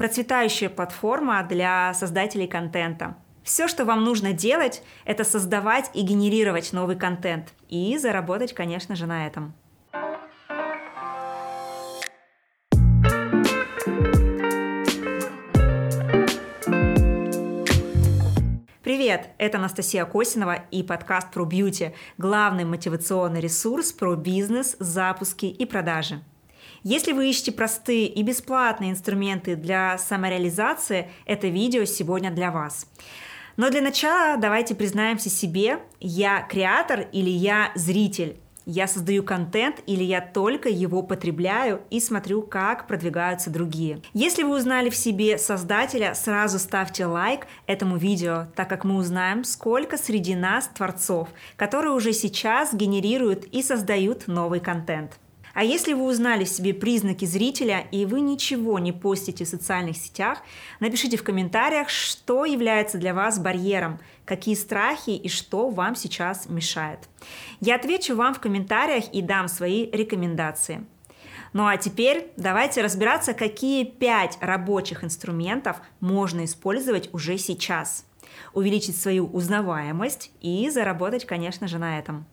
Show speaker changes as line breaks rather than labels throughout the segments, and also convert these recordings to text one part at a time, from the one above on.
процветающая платформа для создателей контента. Все, что вам нужно делать, это создавать и генерировать новый контент. И заработать, конечно же, на этом. Привет, это Анастасия Косинова и подкаст про бьюти, главный мотивационный ресурс про бизнес, запуски и продажи. Если вы ищете простые и бесплатные инструменты для самореализации, это видео сегодня для вас. Но для начала давайте признаемся себе, я креатор или я зритель. Я создаю контент или я только его потребляю и смотрю, как продвигаются другие. Если вы узнали в себе создателя, сразу ставьте лайк этому видео, так как мы узнаем, сколько среди нас творцов, которые уже сейчас генерируют и создают новый контент. А если вы узнали в себе признаки зрителя и вы ничего не постите в социальных сетях, напишите в комментариях, что является для вас барьером, какие страхи и что вам сейчас мешает. Я отвечу вам в комментариях и дам свои рекомендации. Ну а теперь давайте разбираться, какие пять рабочих инструментов можно использовать уже сейчас. Увеличить свою узнаваемость и заработать, конечно же, на этом.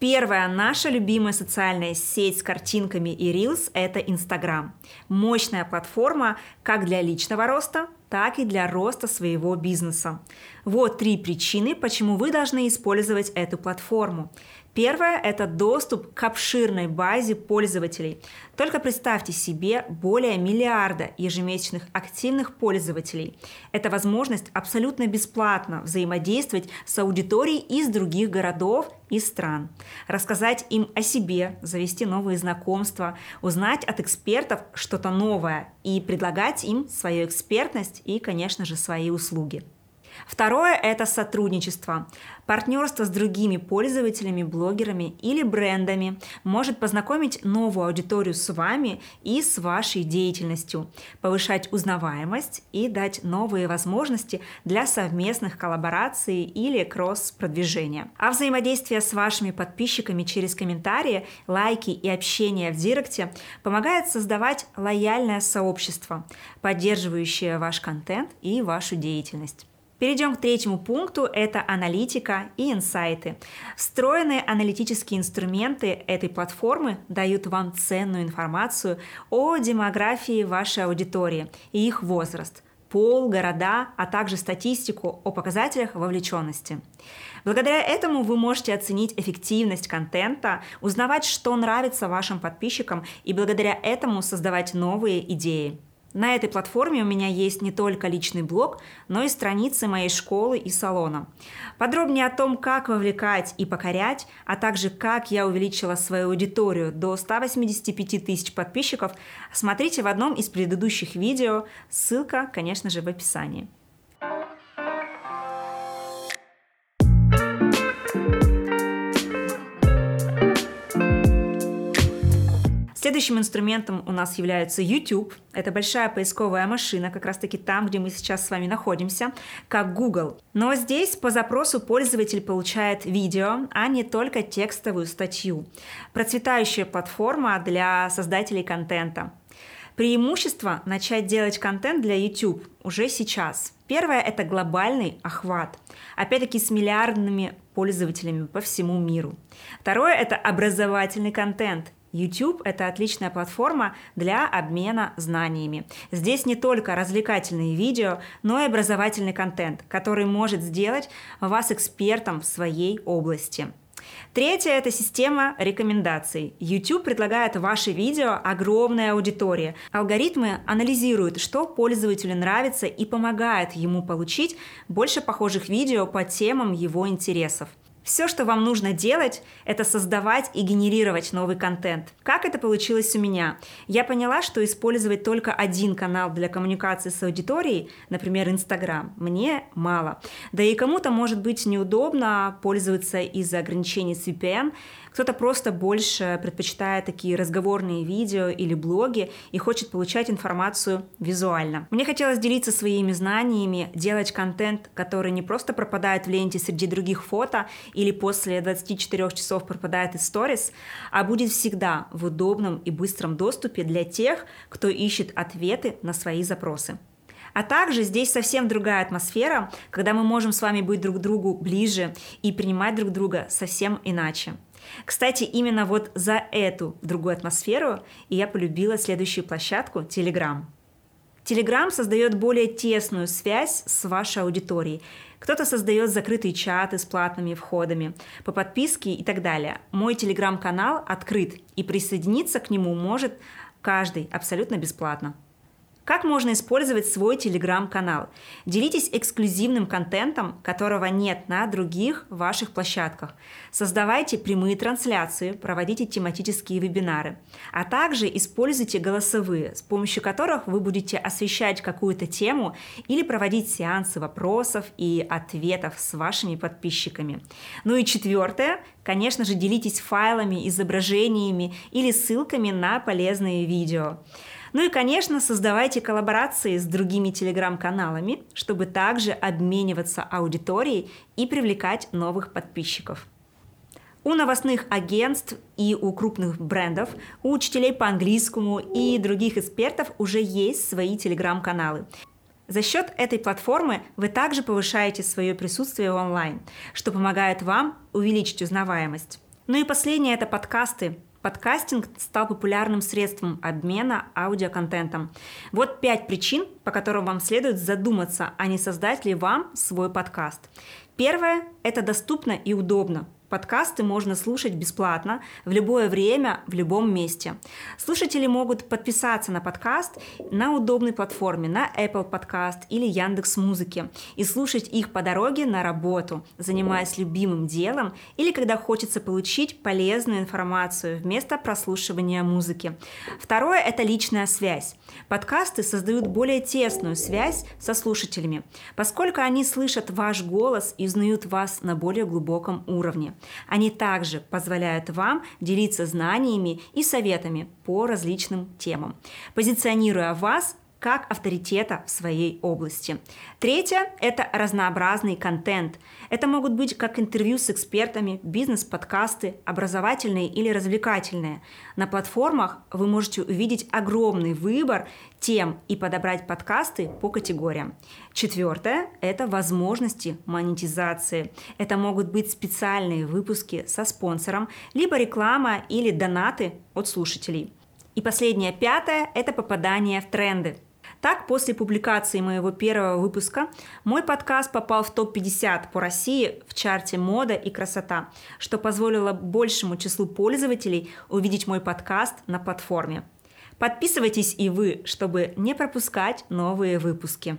Первая наша любимая социальная сеть с картинками и Reels – это Instagram. Мощная платформа как для личного роста, так и для роста своего бизнеса. Вот три причины, почему вы должны использовать эту платформу. Первое – это доступ к обширной базе пользователей. Только представьте себе более миллиарда ежемесячных активных пользователей. Это возможность абсолютно бесплатно взаимодействовать с аудиторией из других городов и стран, рассказать им о себе, завести новые знакомства, узнать от экспертов что-то новое и предлагать им свою экспертность и, конечно же, свои услуги. Второе – это сотрудничество. Партнерство с другими пользователями, блогерами или брендами может познакомить новую аудиторию с вами и с вашей деятельностью, повышать узнаваемость и дать новые возможности для совместных коллабораций или кросс-продвижения. А взаимодействие с вашими подписчиками через комментарии, лайки и общение в директе помогает создавать лояльное сообщество, поддерживающее ваш контент и вашу деятельность. Перейдем к третьему пункту – это аналитика и инсайты. Встроенные аналитические инструменты этой платформы дают вам ценную информацию о демографии вашей аудитории и их возраст – пол, города, а также статистику о показателях вовлеченности. Благодаря этому вы можете оценить эффективность контента, узнавать, что нравится вашим подписчикам и благодаря этому создавать новые идеи. На этой платформе у меня есть не только личный блог, но и страницы моей школы и салона. Подробнее о том, как вовлекать и покорять, а также как я увеличила свою аудиторию до 185 тысяч подписчиков, смотрите в одном из предыдущих видео, ссылка, конечно же, в описании. Следующим инструментом у нас является YouTube. Это большая поисковая машина, как раз таки там, где мы сейчас с вами находимся, как Google. Но здесь по запросу пользователь получает видео, а не только текстовую статью. Процветающая платформа для создателей контента. Преимущество начать делать контент для YouTube уже сейчас. Первое – это глобальный охват. Опять-таки с миллиардными пользователями по всему миру. Второе – это образовательный контент. YouTube – это отличная платформа для обмена знаниями. Здесь не только развлекательные видео, но и образовательный контент, который может сделать вас экспертом в своей области. Третье – это система рекомендаций. YouTube предлагает ваши видео огромной аудитории. Алгоритмы анализируют, что пользователю нравится и помогают ему получить больше похожих видео по темам его интересов. Все, что вам нужно делать, это создавать и генерировать новый контент. Как это получилось у меня? Я поняла, что использовать только один канал для коммуникации с аудиторией, например, Инстаграм, мне мало. Да и кому-то может быть неудобно пользоваться из-за ограничений с VPN, кто-то просто больше предпочитает такие разговорные видео или блоги и хочет получать информацию визуально. Мне хотелось делиться своими знаниями, делать контент, который не просто пропадает в ленте среди других фото или после 24 часов пропадает из сторис, а будет всегда в удобном и быстром доступе для тех, кто ищет ответы на свои запросы. А также здесь совсем другая атмосфера, когда мы можем с вами быть друг другу ближе и принимать друг друга совсем иначе. Кстати, именно вот за эту другую атмосферу я полюбила следующую площадку Telegram. Telegram создает более тесную связь с вашей аудиторией. Кто-то создает закрытые чаты с платными входами по подписке и так далее. Мой телеграм-канал открыт, и присоединиться к нему может каждый абсолютно бесплатно. Как можно использовать свой телеграм-канал? Делитесь эксклюзивным контентом, которого нет на других ваших площадках. Создавайте прямые трансляции, проводите тематические вебинары, а также используйте голосовые, с помощью которых вы будете освещать какую-то тему или проводить сеансы вопросов и ответов с вашими подписчиками. Ну и четвертое, конечно же, делитесь файлами, изображениями или ссылками на полезные видео. Ну и, конечно, создавайте коллаборации с другими телеграм-каналами, чтобы также обмениваться аудиторией и привлекать новых подписчиков. У новостных агентств и у крупных брендов, у учителей по английскому и других экспертов уже есть свои телеграм-каналы. За счет этой платформы вы также повышаете свое присутствие онлайн, что помогает вам увеличить узнаваемость. Ну и последнее – это подкасты. Подкастинг стал популярным средством обмена аудиоконтентом. Вот пять причин, по которым вам следует задуматься, а не создать ли вам свой подкаст. Первое – это доступно и удобно. Подкасты можно слушать бесплатно в любое время, в любом месте. Слушатели могут подписаться на подкаст на удобной платформе, на Apple Podcast или Яндекс Музыки и слушать их по дороге на работу, занимаясь любимым делом или когда хочется получить полезную информацию вместо прослушивания музыки. Второе – это личная связь. Подкасты создают более тесную связь со слушателями, поскольку они слышат ваш голос и узнают вас на более глубоком уровне. Они также позволяют вам делиться знаниями и советами по различным темам, позиционируя вас как авторитета в своей области. Третье – это разнообразный контент. Это могут быть как интервью с экспертами, бизнес-подкасты, образовательные или развлекательные. На платформах вы можете увидеть огромный выбор тем и подобрать подкасты по категориям. Четвертое – это возможности монетизации. Это могут быть специальные выпуски со спонсором, либо реклама или донаты от слушателей. И последнее, пятое – это попадание в тренды. Так, после публикации моего первого выпуска мой подкаст попал в топ-50 по России в чарте «Мода и красота», что позволило большему числу пользователей увидеть мой подкаст на платформе. Подписывайтесь и вы, чтобы не пропускать новые выпуски.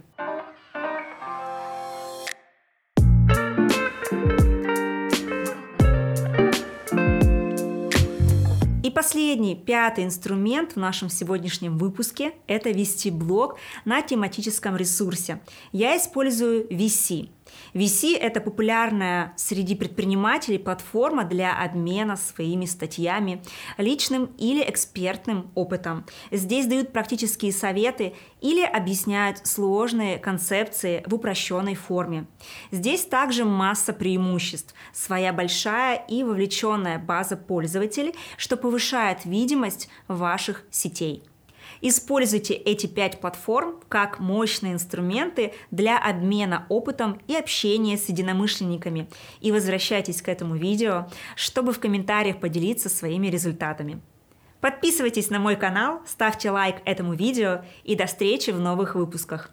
Последний, пятый инструмент в нашем сегодняшнем выпуске – это вести блог на тематическом ресурсе. Я использую VC – VC – это популярная среди предпринимателей платформа для обмена своими статьями, личным или экспертным опытом. Здесь дают практические советы или объясняют сложные концепции в упрощенной форме. Здесь также масса преимуществ, своя большая и вовлеченная база пользователей, что повышает видимость ваших сетей. Используйте эти пять платформ как мощные инструменты для обмена опытом и общения с единомышленниками. И возвращайтесь к этому видео, чтобы в комментариях поделиться своими результатами. Подписывайтесь на мой канал, ставьте лайк этому видео и до встречи в новых выпусках.